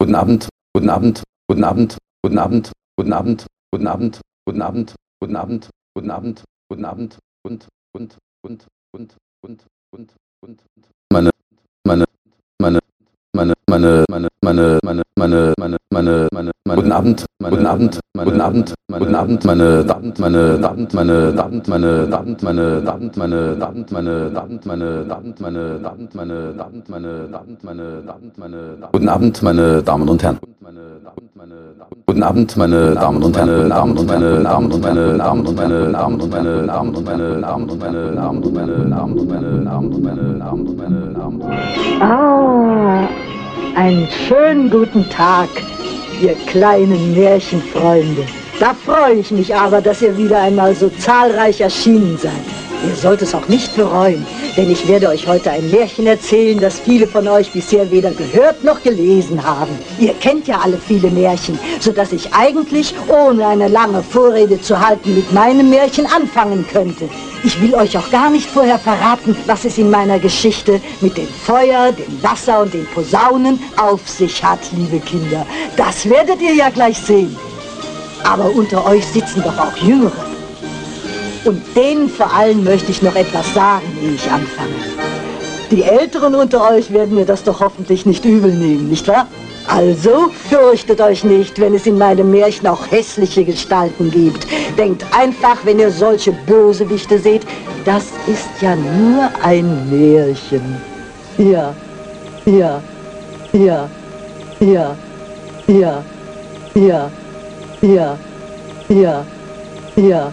Guten Abend, guten Abend, guten Abend, guten Abend, guten Abend, guten Abend, guten Abend, guten Abend, guten Abend, guten Abend und und und und und und und meine meine meine meine meine meine meine meine meine meine meine meine guten Abend guten Abend guten Abend guten Abend meine Abend meine Abend meine Abend meine Abend meine Abend meine Abend meine Abend meine Abend meine Abend meine Abend meine Abend meine Abend meine guten Abend meine Damen und Herren Guten Abend, meine Damen und Herren, Damen und meine Damen und meine Damen und meine Damen und meine Damen und meine Damen und meine Damen und meine Damen und meine Damen und meine Damen und meine Damen und meine Ah, einen schönen guten Tag, ihr kleinen Märchenfreunde. Da freue ich mich aber, dass ihr wieder einmal so zahlreich erschienen seid. Ihr sollt es auch nicht bereuen, denn ich werde euch heute ein Märchen erzählen, das viele von euch bisher weder gehört noch gelesen haben. Ihr kennt ja alle viele Märchen, sodass ich eigentlich, ohne eine lange Vorrede zu halten, mit meinem Märchen anfangen könnte. Ich will euch auch gar nicht vorher verraten, was es in meiner Geschichte mit dem Feuer, dem Wasser und den Posaunen auf sich hat, liebe Kinder. Das werdet ihr ja gleich sehen. Aber unter euch sitzen doch auch Jüngere. Und denen vor allem möchte ich noch etwas sagen, ehe ich anfange. Die Älteren unter euch werden mir das doch hoffentlich nicht übel nehmen, nicht wahr? Also, fürchtet euch nicht, wenn es in meinem Märchen auch hässliche Gestalten gibt. Denkt einfach, wenn ihr solche Bösewichte seht, das ist ja nur ein Märchen. Ja, ja, ja, ja, ja, ja, ja, ja, ja.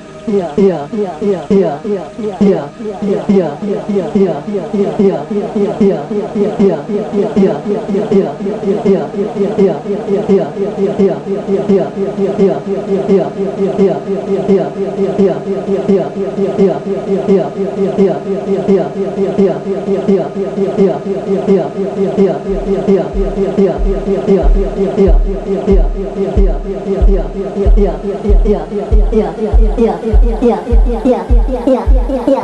yeah, yeah, yeah ya ya ya ya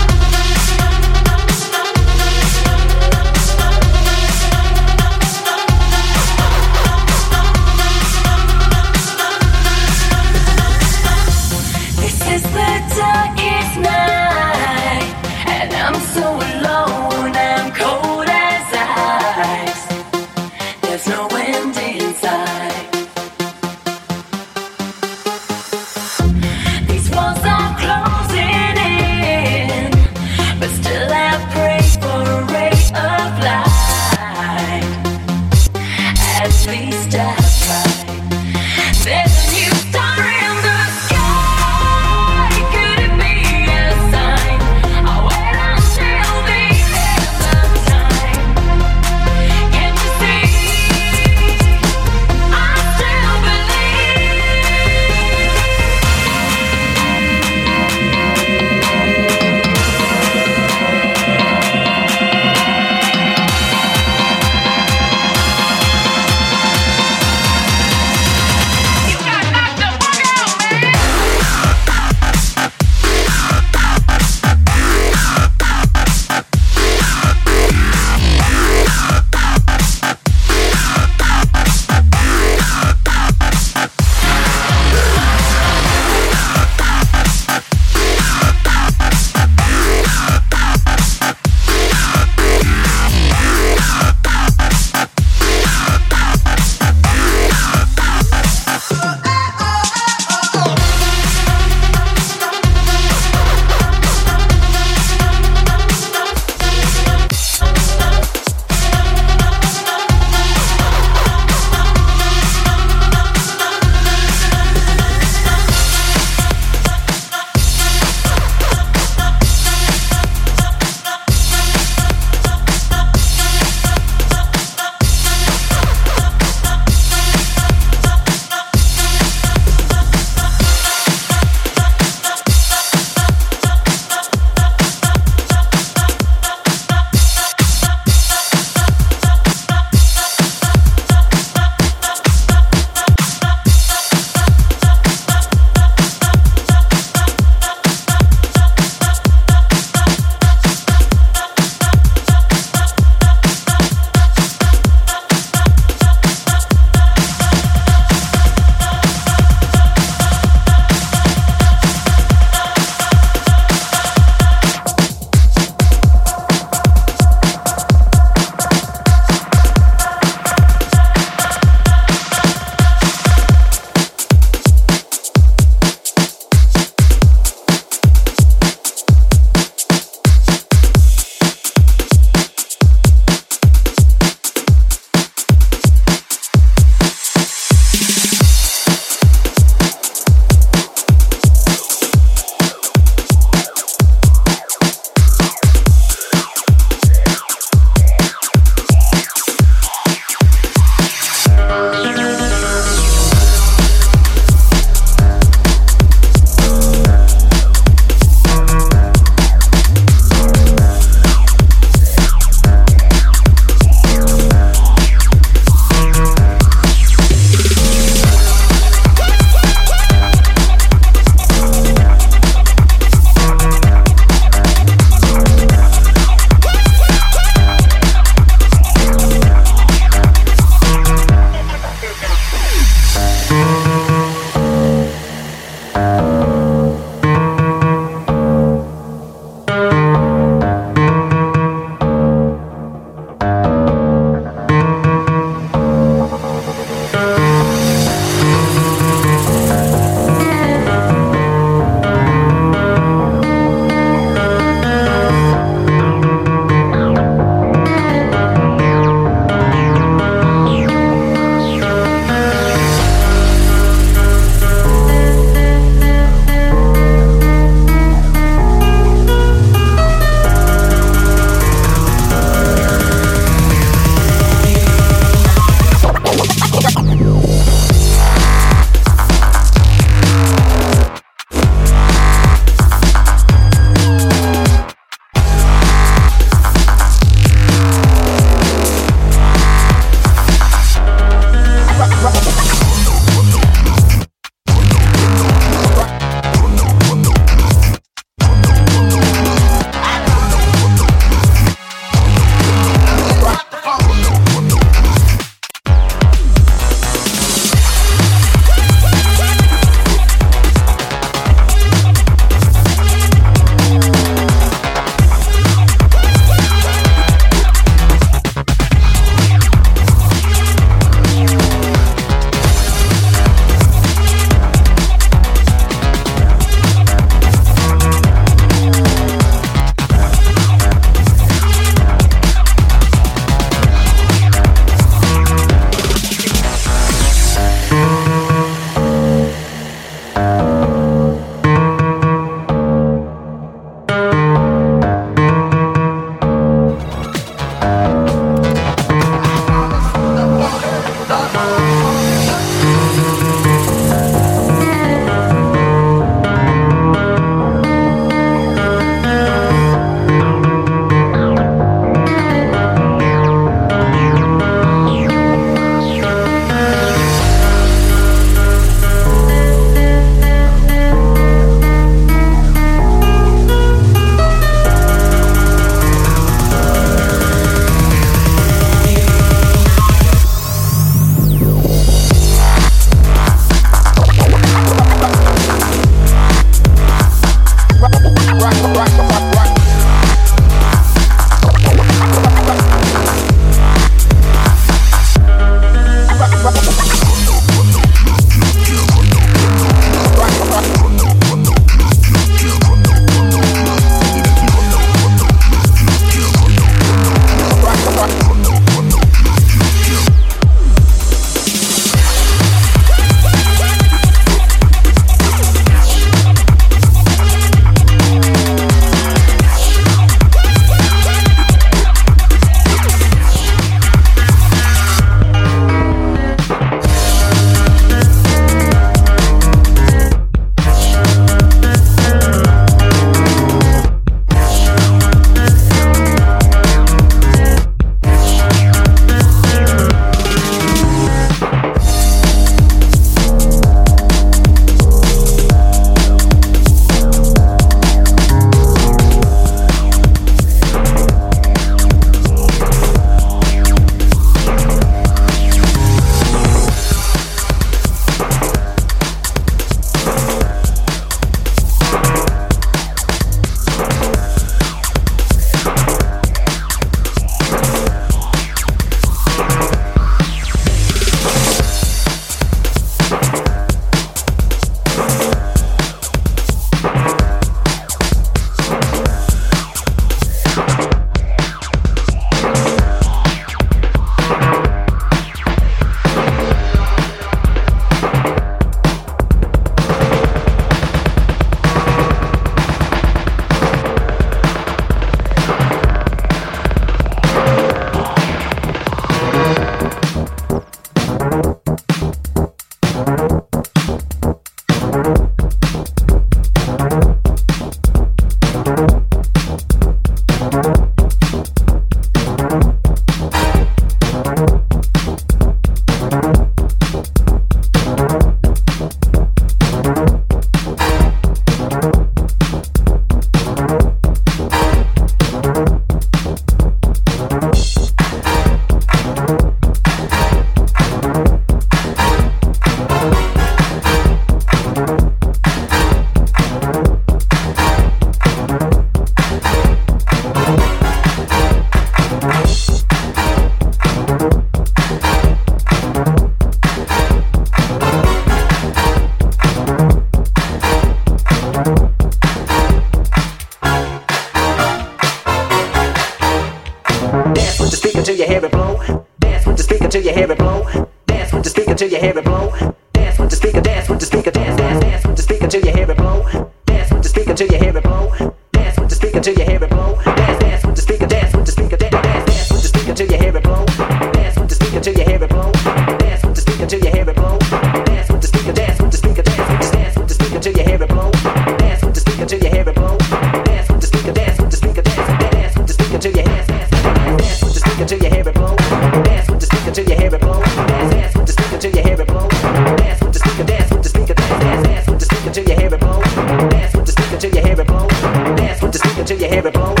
Dance with the speaker till you hear it blow. Dance with the speaker till you hear it blow. Dance, dance with the stick till you hear it blow. Dance with the stick, dance with the dance, dance, with the you hear it blow. Dance with the you hear it blow. Dance with the you hear it blow.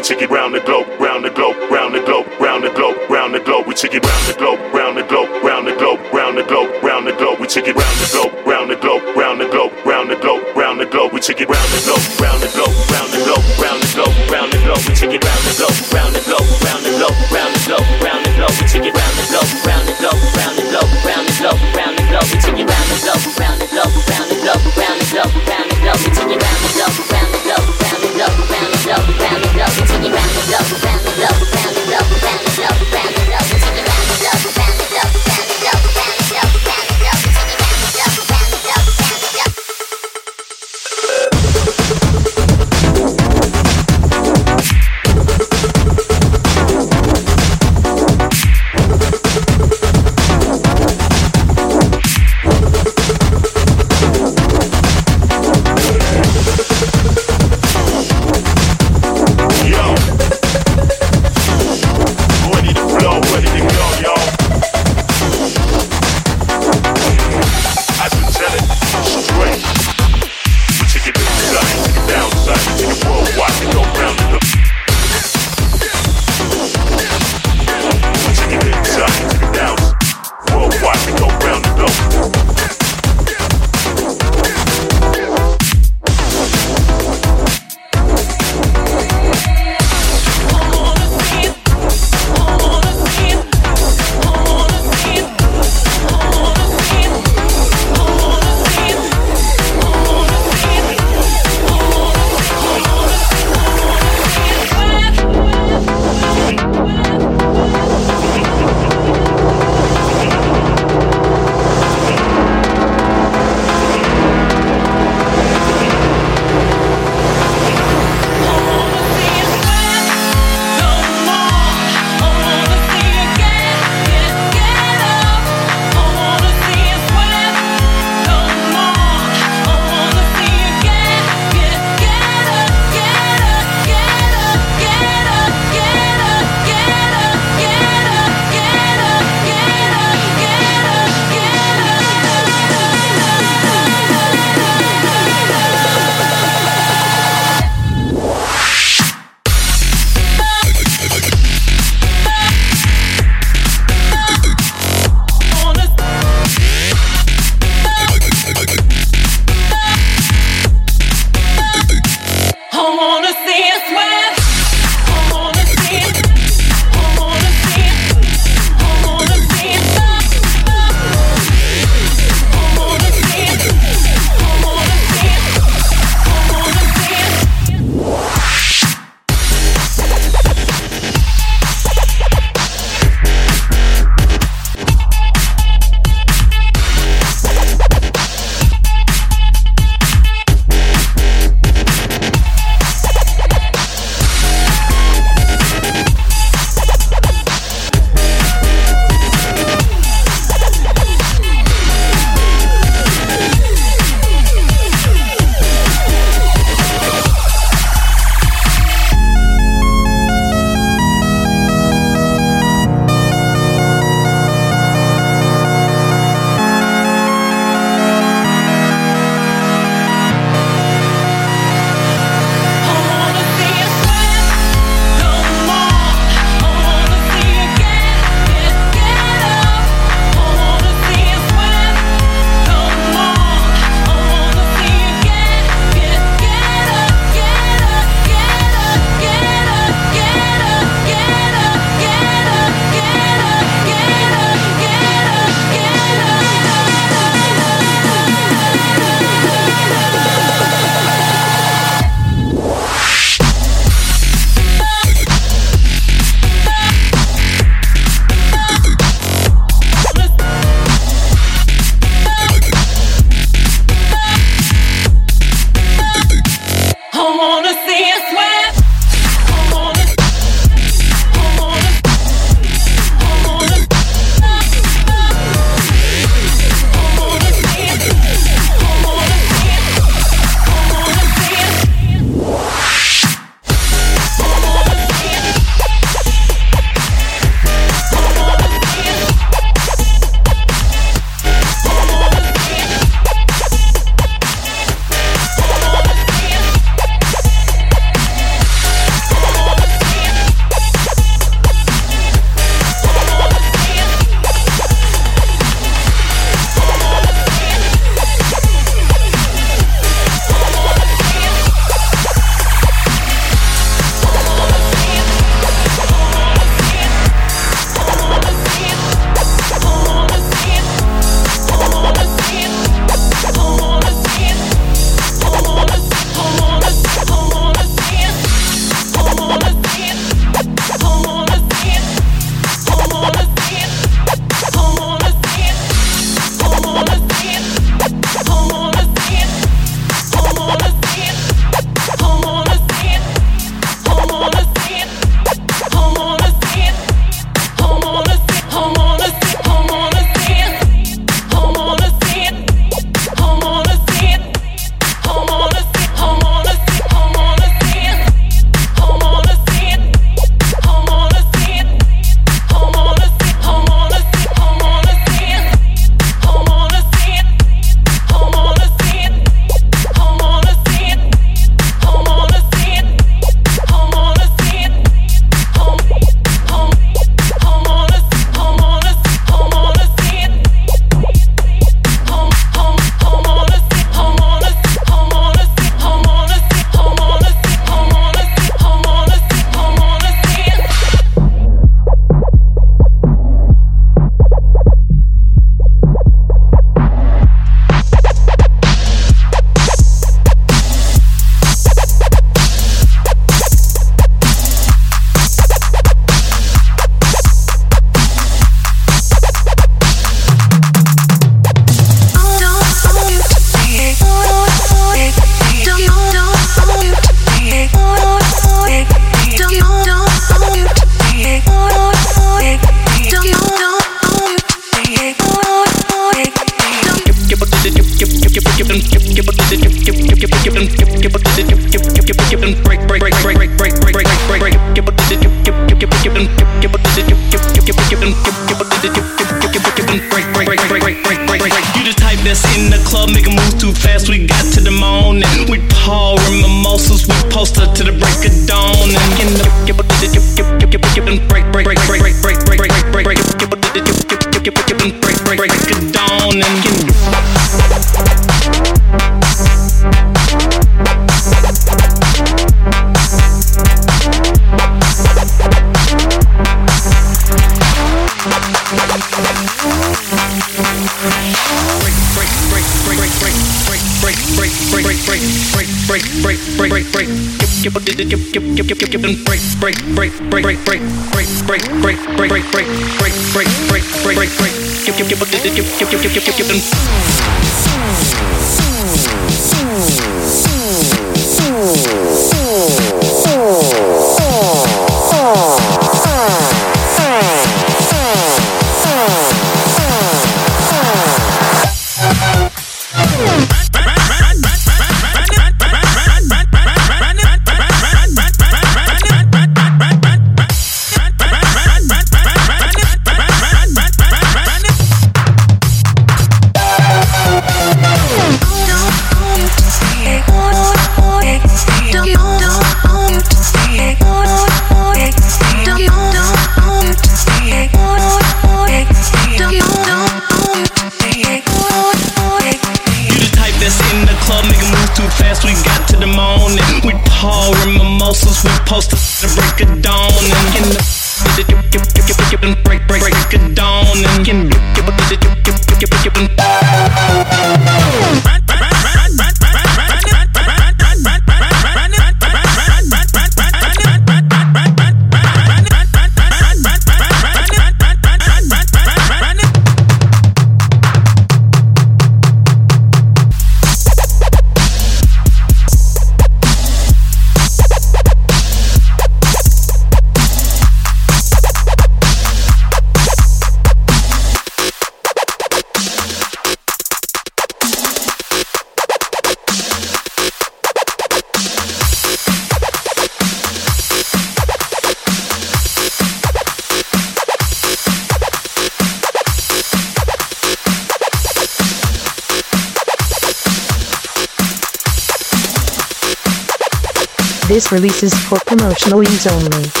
releases for promotional use only.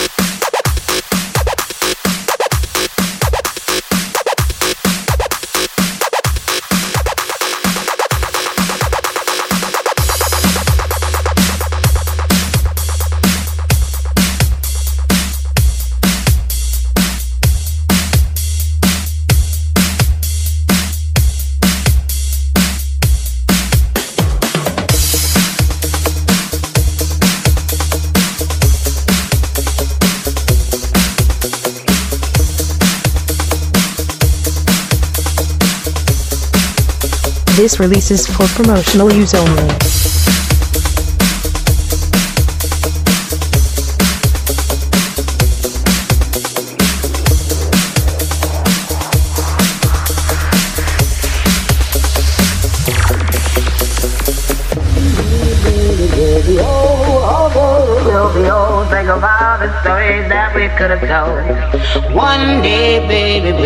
releases for promotional use only. Think the stories that we could have told. One day, baby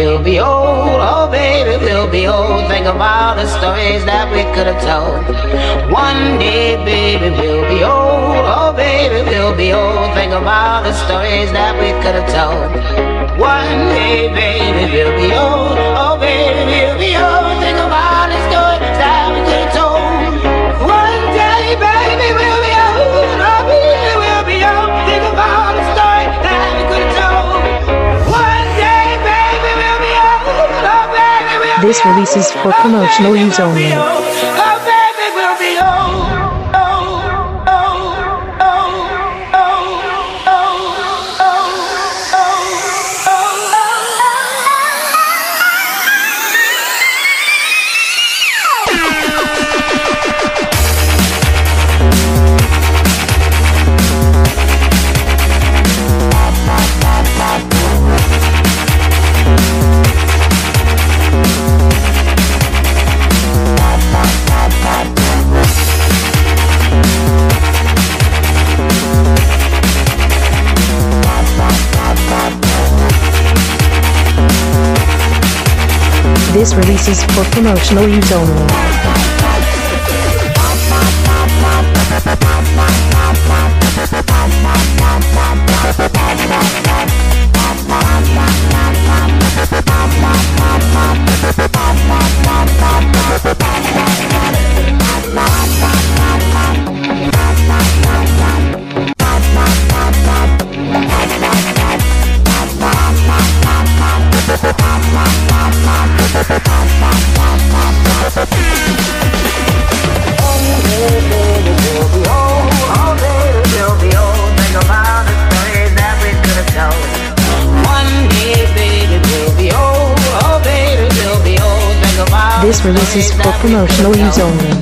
of all the stories that we could have told. One day, baby, we'll be old. Oh, baby, we'll be old. Think of all the stories that we could have told. One day, baby, we'll be old. Oh, baby, we'll be old. releases for promotional use only. releases for promotional use only. 是 Louis。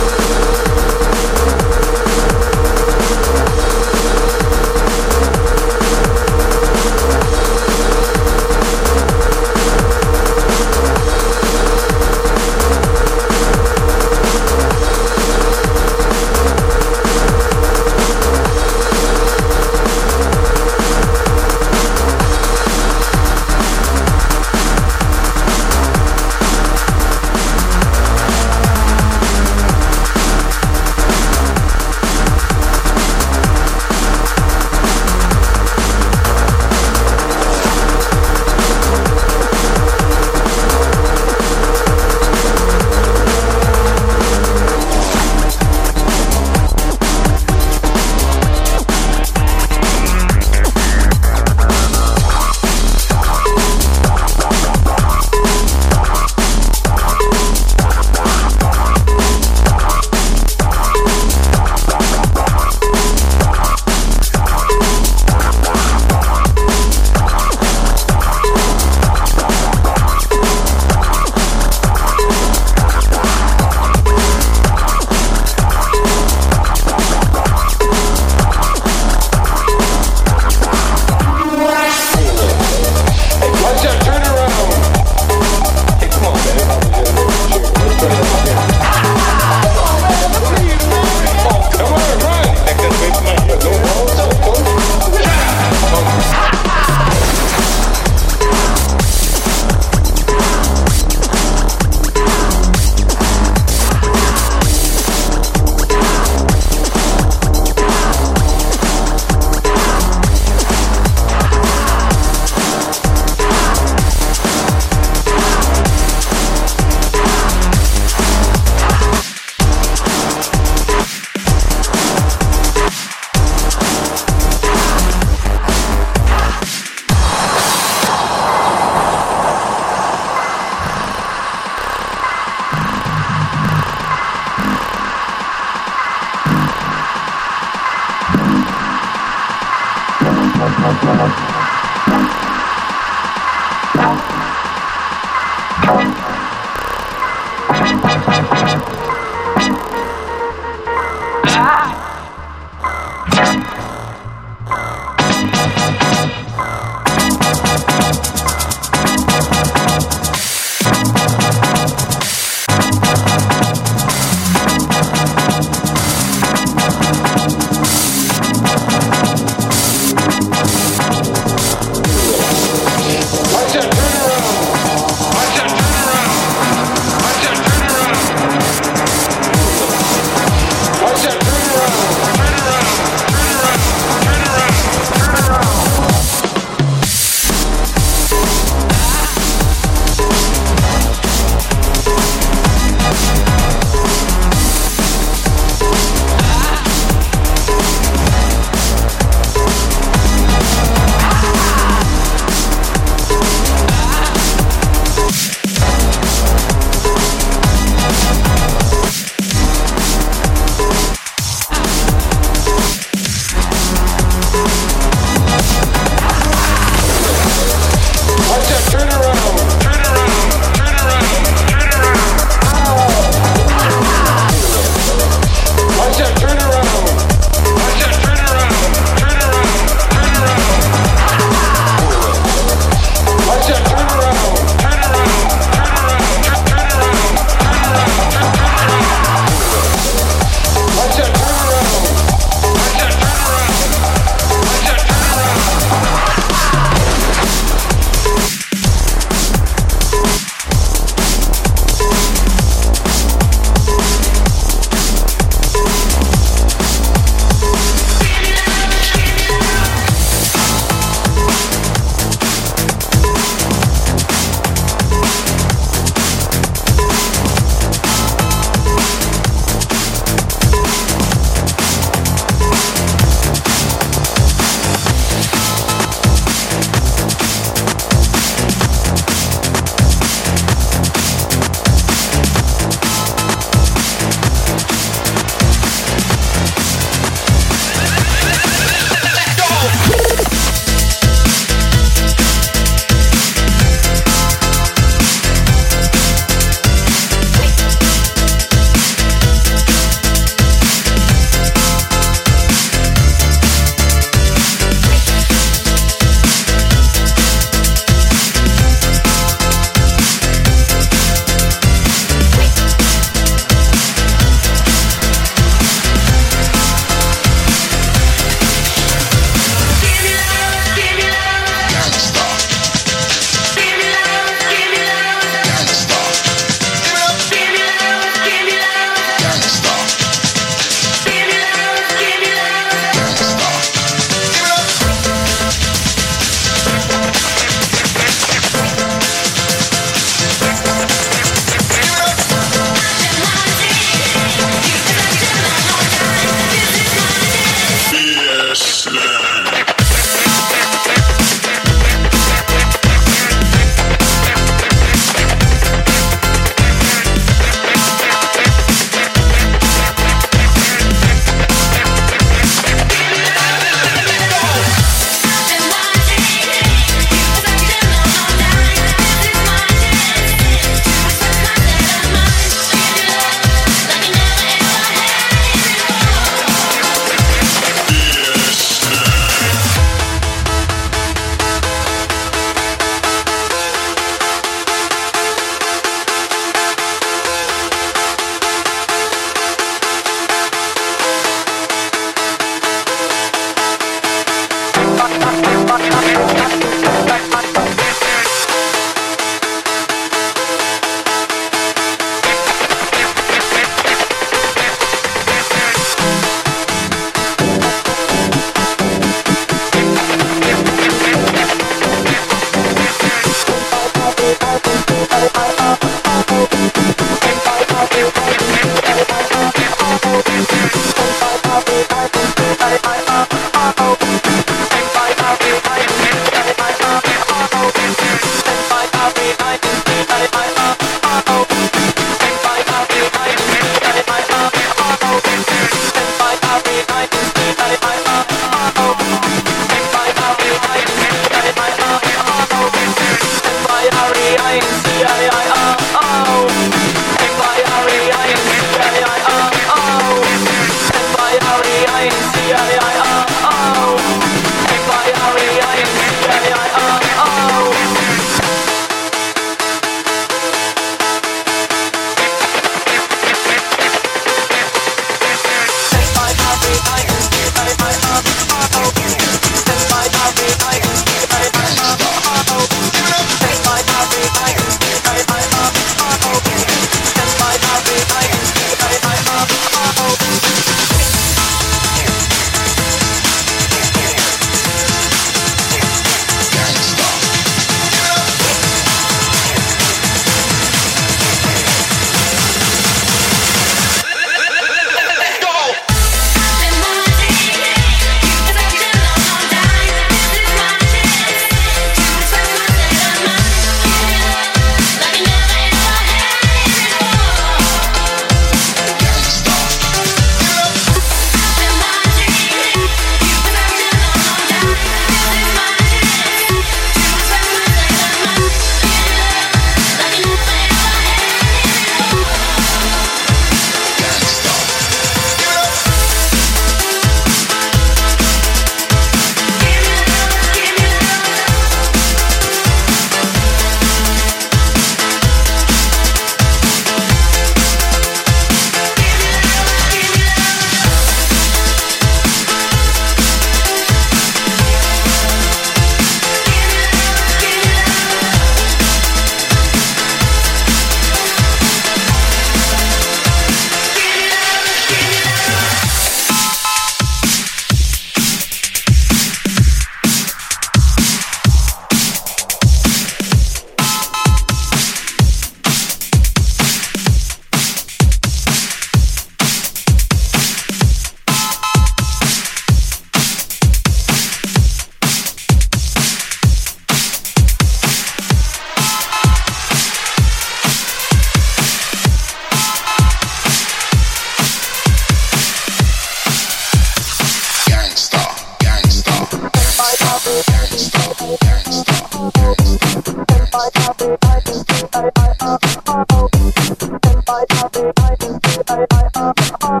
I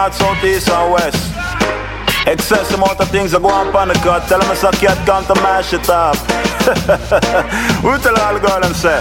north, south, east and west. Excess amount of things that go on on the cut. Tell them it's a cat come to mash it up. we tell all the girls and say.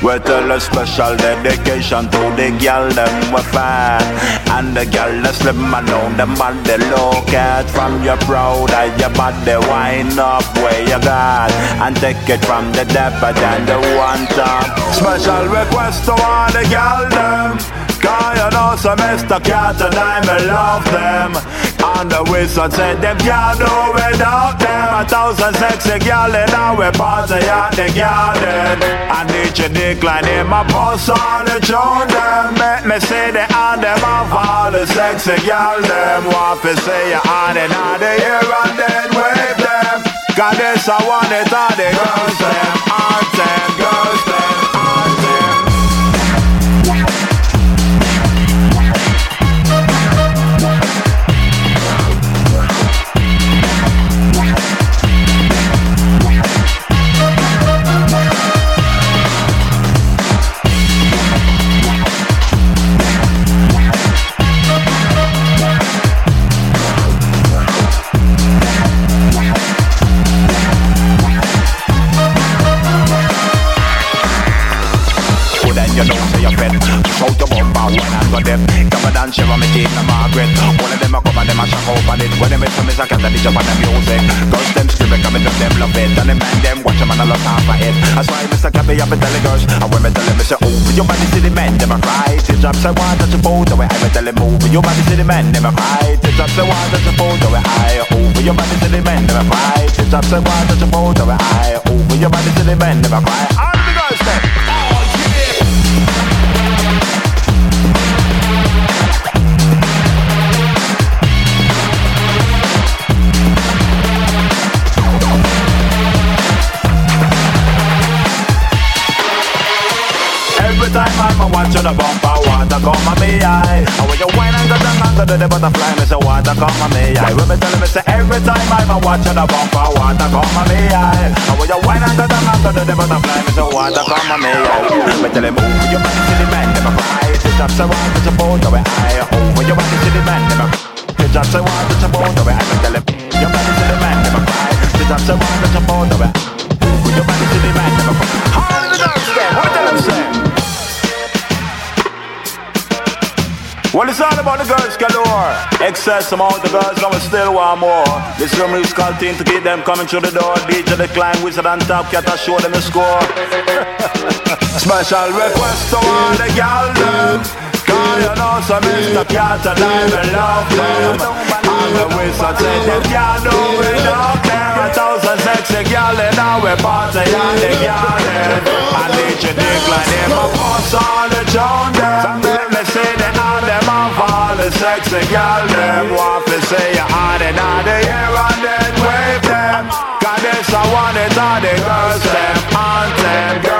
We tell a special dedication to the girl them we fine And the girl that slim and know them and they look at From your proud eye, your body wind up where you got And take it from the depth and the one top Special request to all the girl them Cause you know some Mr. Cat and I me love them. And the wizard said them can't do without them. A thousand sexy gal in our party at the garden. Need you decline in my pulse on the them Make me see the hand them off all the sexy gal them. To say you on and on the ear and then wave them. Cause this I want it all the girls them On them, girls them, hard when I got them. Come and share me team, Margaret. One of them a come and them a shock up on it. When them miss me, I can't ditch up on the music. Girls them screaming, come and them them love it. And the man them watch them and I lost half of it. That's why Mr. Cabby up and tell the girls. And when me tell them, me say, oh, your body see the men, them a cry. Till drop say, why don't you both away? I me tell them, move. Oh, your body see the men, them a cry. Till drop say, why don't you both away? I over oh, your body see the men, them a cry. Till drop say, why don't you both away? I over oh, your body see the men, them a cry. Ah, I'm a watch on the bumper, water come on me eye. And when you whine and go down to the butterfly, me say water come on me eye. When me tell me say every time I'm a watch on the bumper, water come on me eye. And when you whine and go down to the butterfly, me say water come on me eye. Me tell him move your body to the man, a cry. It just say water to both of it, eye. Over your body to the man, them a It just say water to both of it, I tell him your body to the man, a cry. It just say water to both of it. Over your body to the man, a cry. How the girls them? What tell them say? Well, it's all about the girls galore. Excess amount of girls, now we still want more. This room is team to keep them coming through the door. DJ the Decline, Wizard on top, cat I show them the score. Special request to all the gal them. Cause you know some Mr. Cat and I love them. And the wizard said them can't do without them. A thousand sexy gal in our party and the garden. And DJ Decline, them a boss all the town them. Say that all them off all the sexy gal them. Want to say you on and on the year and then wave them. Cause this I want it all the girls them. On them, girls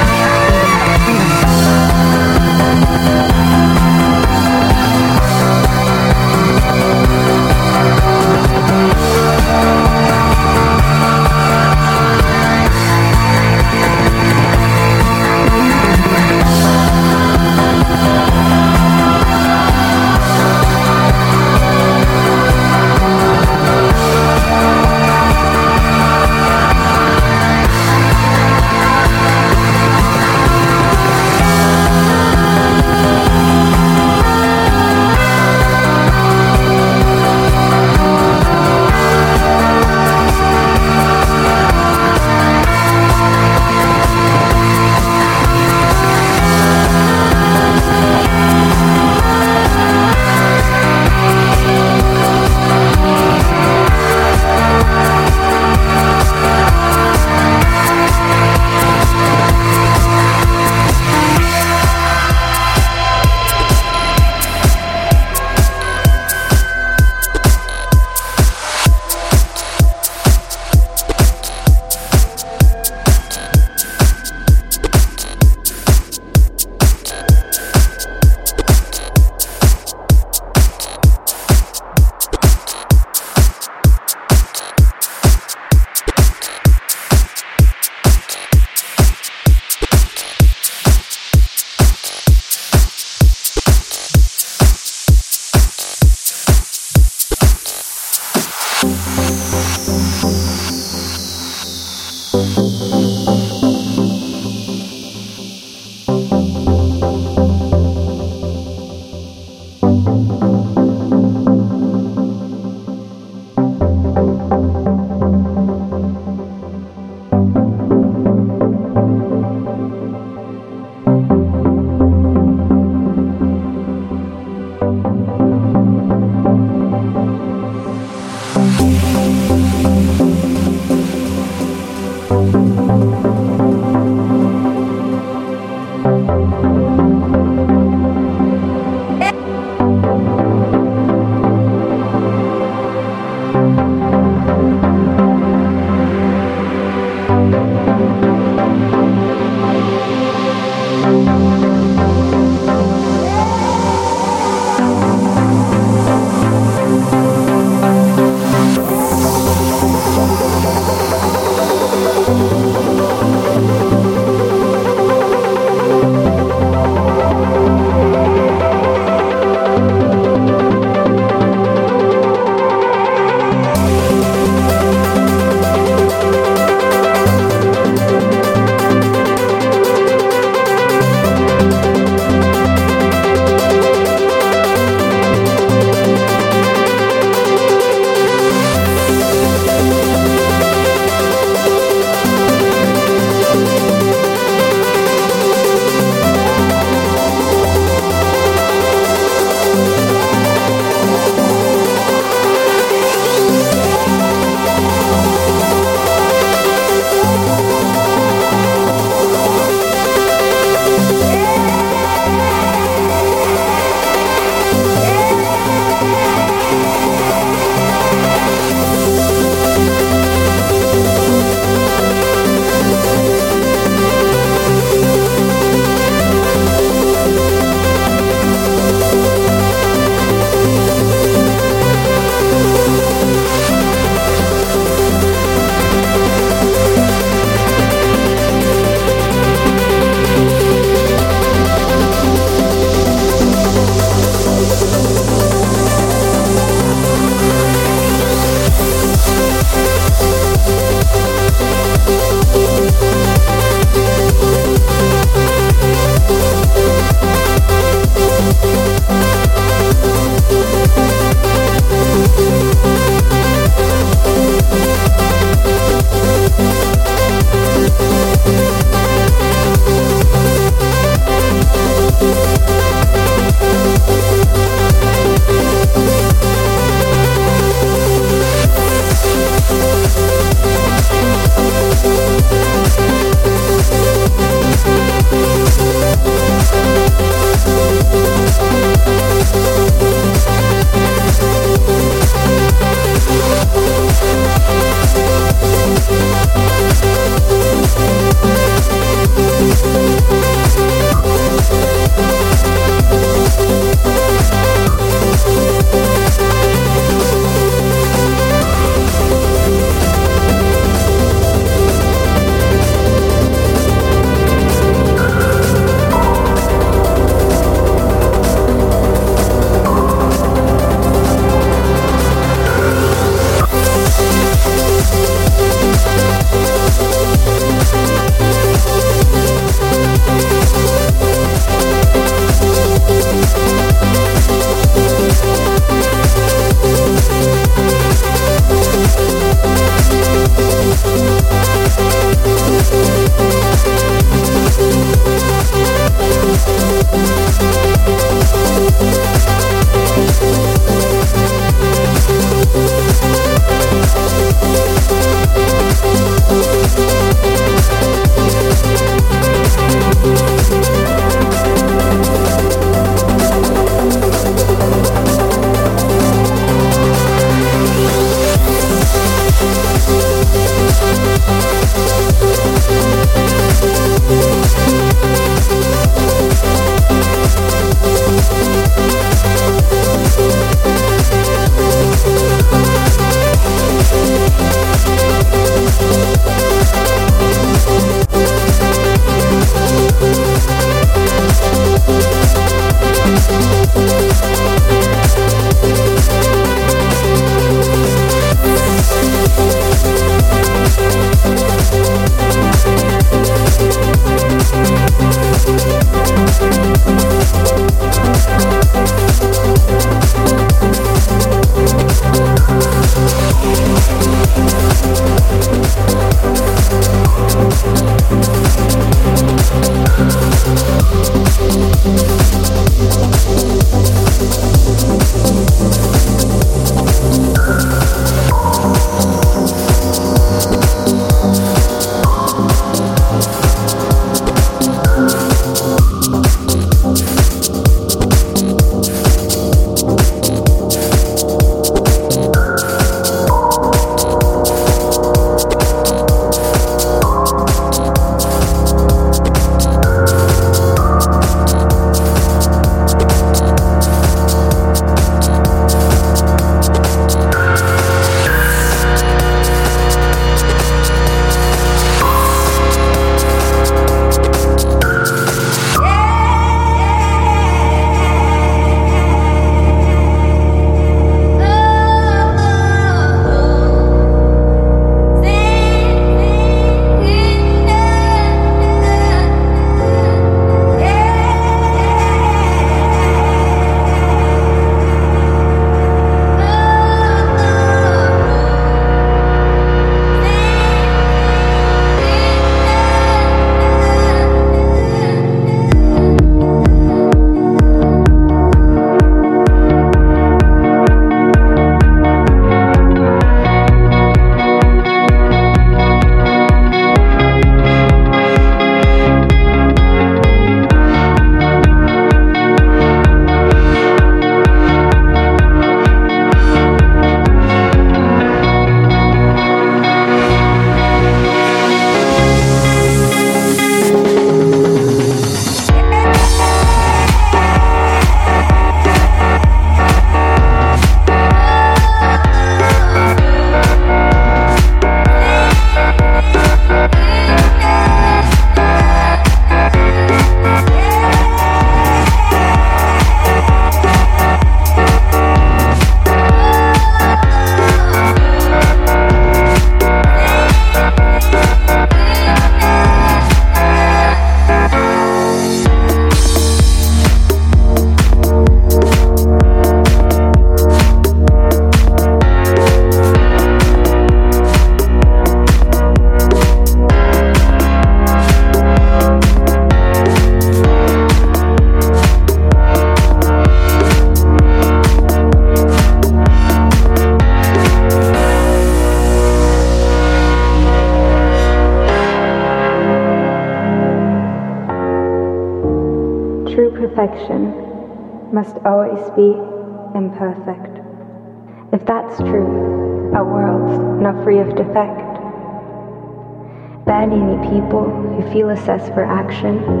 feel assessed for action,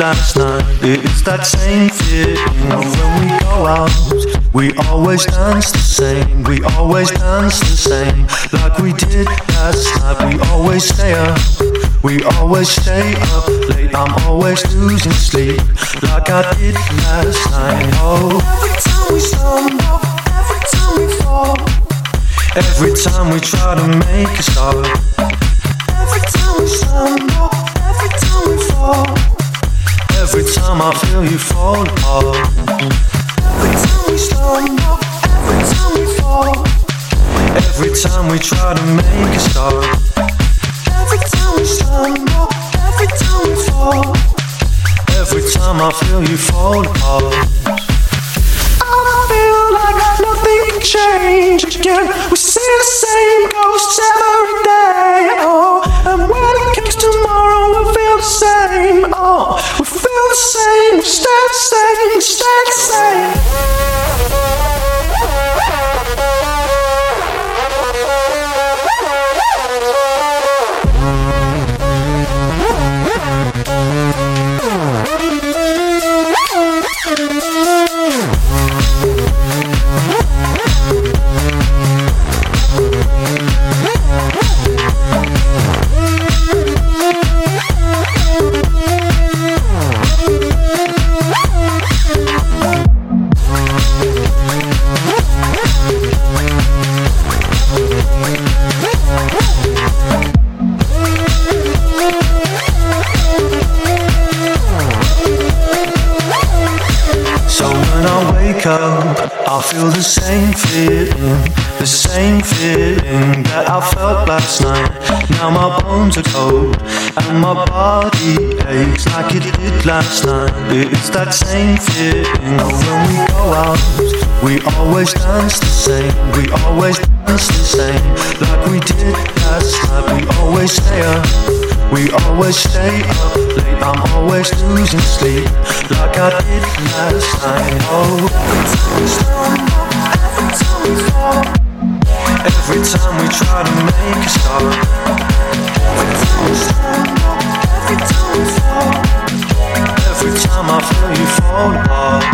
last night. It's that same feeling when we go out. We always dance the same, we always dance the same, like we did last night. We always stay up, we always stay up late. I'm always losing sleep, like I did last night. Oh, every time we stumble, every time we fall, every time we try to make a start, every time we stumble, every time we fall, every time I feel you fall apart. Every time we stumble, every time we fall, every time we try to make a start, every time we stumble, every time we fall, every time I feel you fall apart. I feel like nothing can change again. We see the same We stay the same. Now my bones are cold and my body aches like it did last night. It's that same feeling of when we go out. We always dance the same, we always dance the same, like we did last night. We always stay up. We always stay up late, I'm always losing sleep Like I did last night Oh, every time we try to make a start Every time we stumble, every time we fall Every time I feel you fall apart